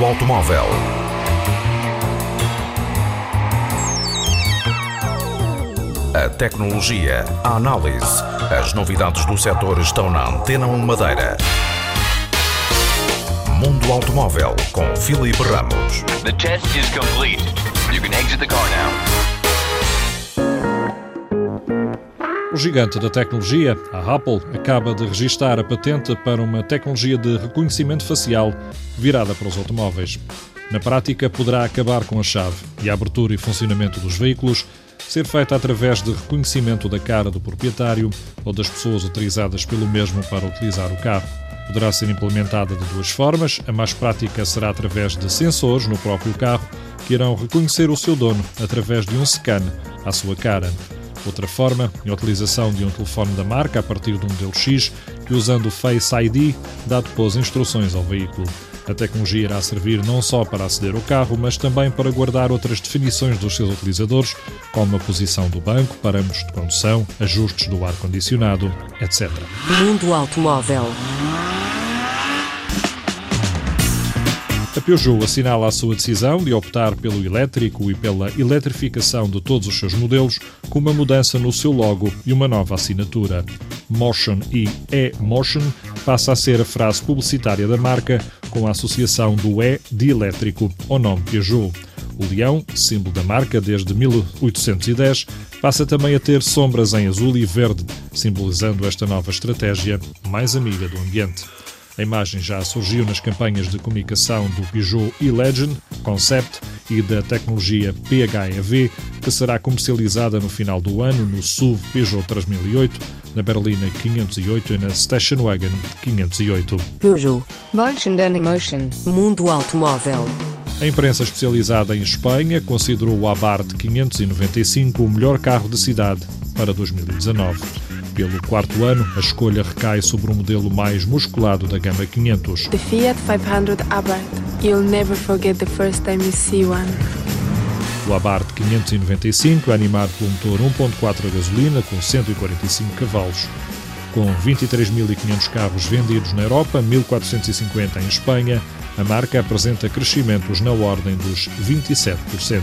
automóvel. A tecnologia, a análise, as novidades do setor estão na Antena 1 Madeira. Mundo Automóvel com Filipe Ramos. The test is complete. Gigante da tecnologia, a Apple, acaba de registrar a patente para uma tecnologia de reconhecimento facial virada para os automóveis. Na prática, poderá acabar com a chave e a abertura e funcionamento dos veículos ser feita através de reconhecimento da cara do proprietário ou das pessoas autorizadas pelo mesmo para utilizar o carro. Poderá ser implementada de duas formas. A mais prática será através de sensores no próprio carro que irão reconhecer o seu dono através de um scan à sua cara. Outra forma é a utilização de um telefone da marca a partir um modelo X que, usando o Face ID, dá depois instruções ao veículo. A tecnologia irá servir não só para aceder ao carro, mas também para guardar outras definições dos seus utilizadores, como a posição do banco, parâmetros de condução, ajustes do ar-condicionado, etc. Mundo Automóvel. A Peugeot assinala a sua decisão de optar pelo elétrico e pela eletrificação de todos os seus modelos, com uma mudança no seu logo e uma nova assinatura. Motion e E-Motion passa a ser a frase publicitária da marca, com a associação do E de elétrico ao nome Peugeot. O leão, símbolo da marca desde 1810, passa também a ter sombras em azul e verde, simbolizando esta nova estratégia mais amiga do ambiente. A imagem já surgiu nas campanhas de comunicação do Peugeot e-Legend Concept e da tecnologia PHEV, que será comercializada no final do ano no SUV Peugeot 3008, na Berlina 508 e na Station Wagon 508. Peugeot. Motion and Emotion. Mundo Automóvel. A imprensa especializada em Espanha considerou o Abarth 595 o melhor carro de cidade para 2019. Pelo quarto ano, a escolha recai sobre o modelo mais musculado da gama 500. The Fiat 500 Abarth. You'll never forget the first time you see one. O Abarth 595 é animado por um motor 1.4 a gasolina com 145 cavalos. Com 23.500 carros vendidos na Europa, 1.450 em Espanha, a marca apresenta crescimentos na ordem dos 27%.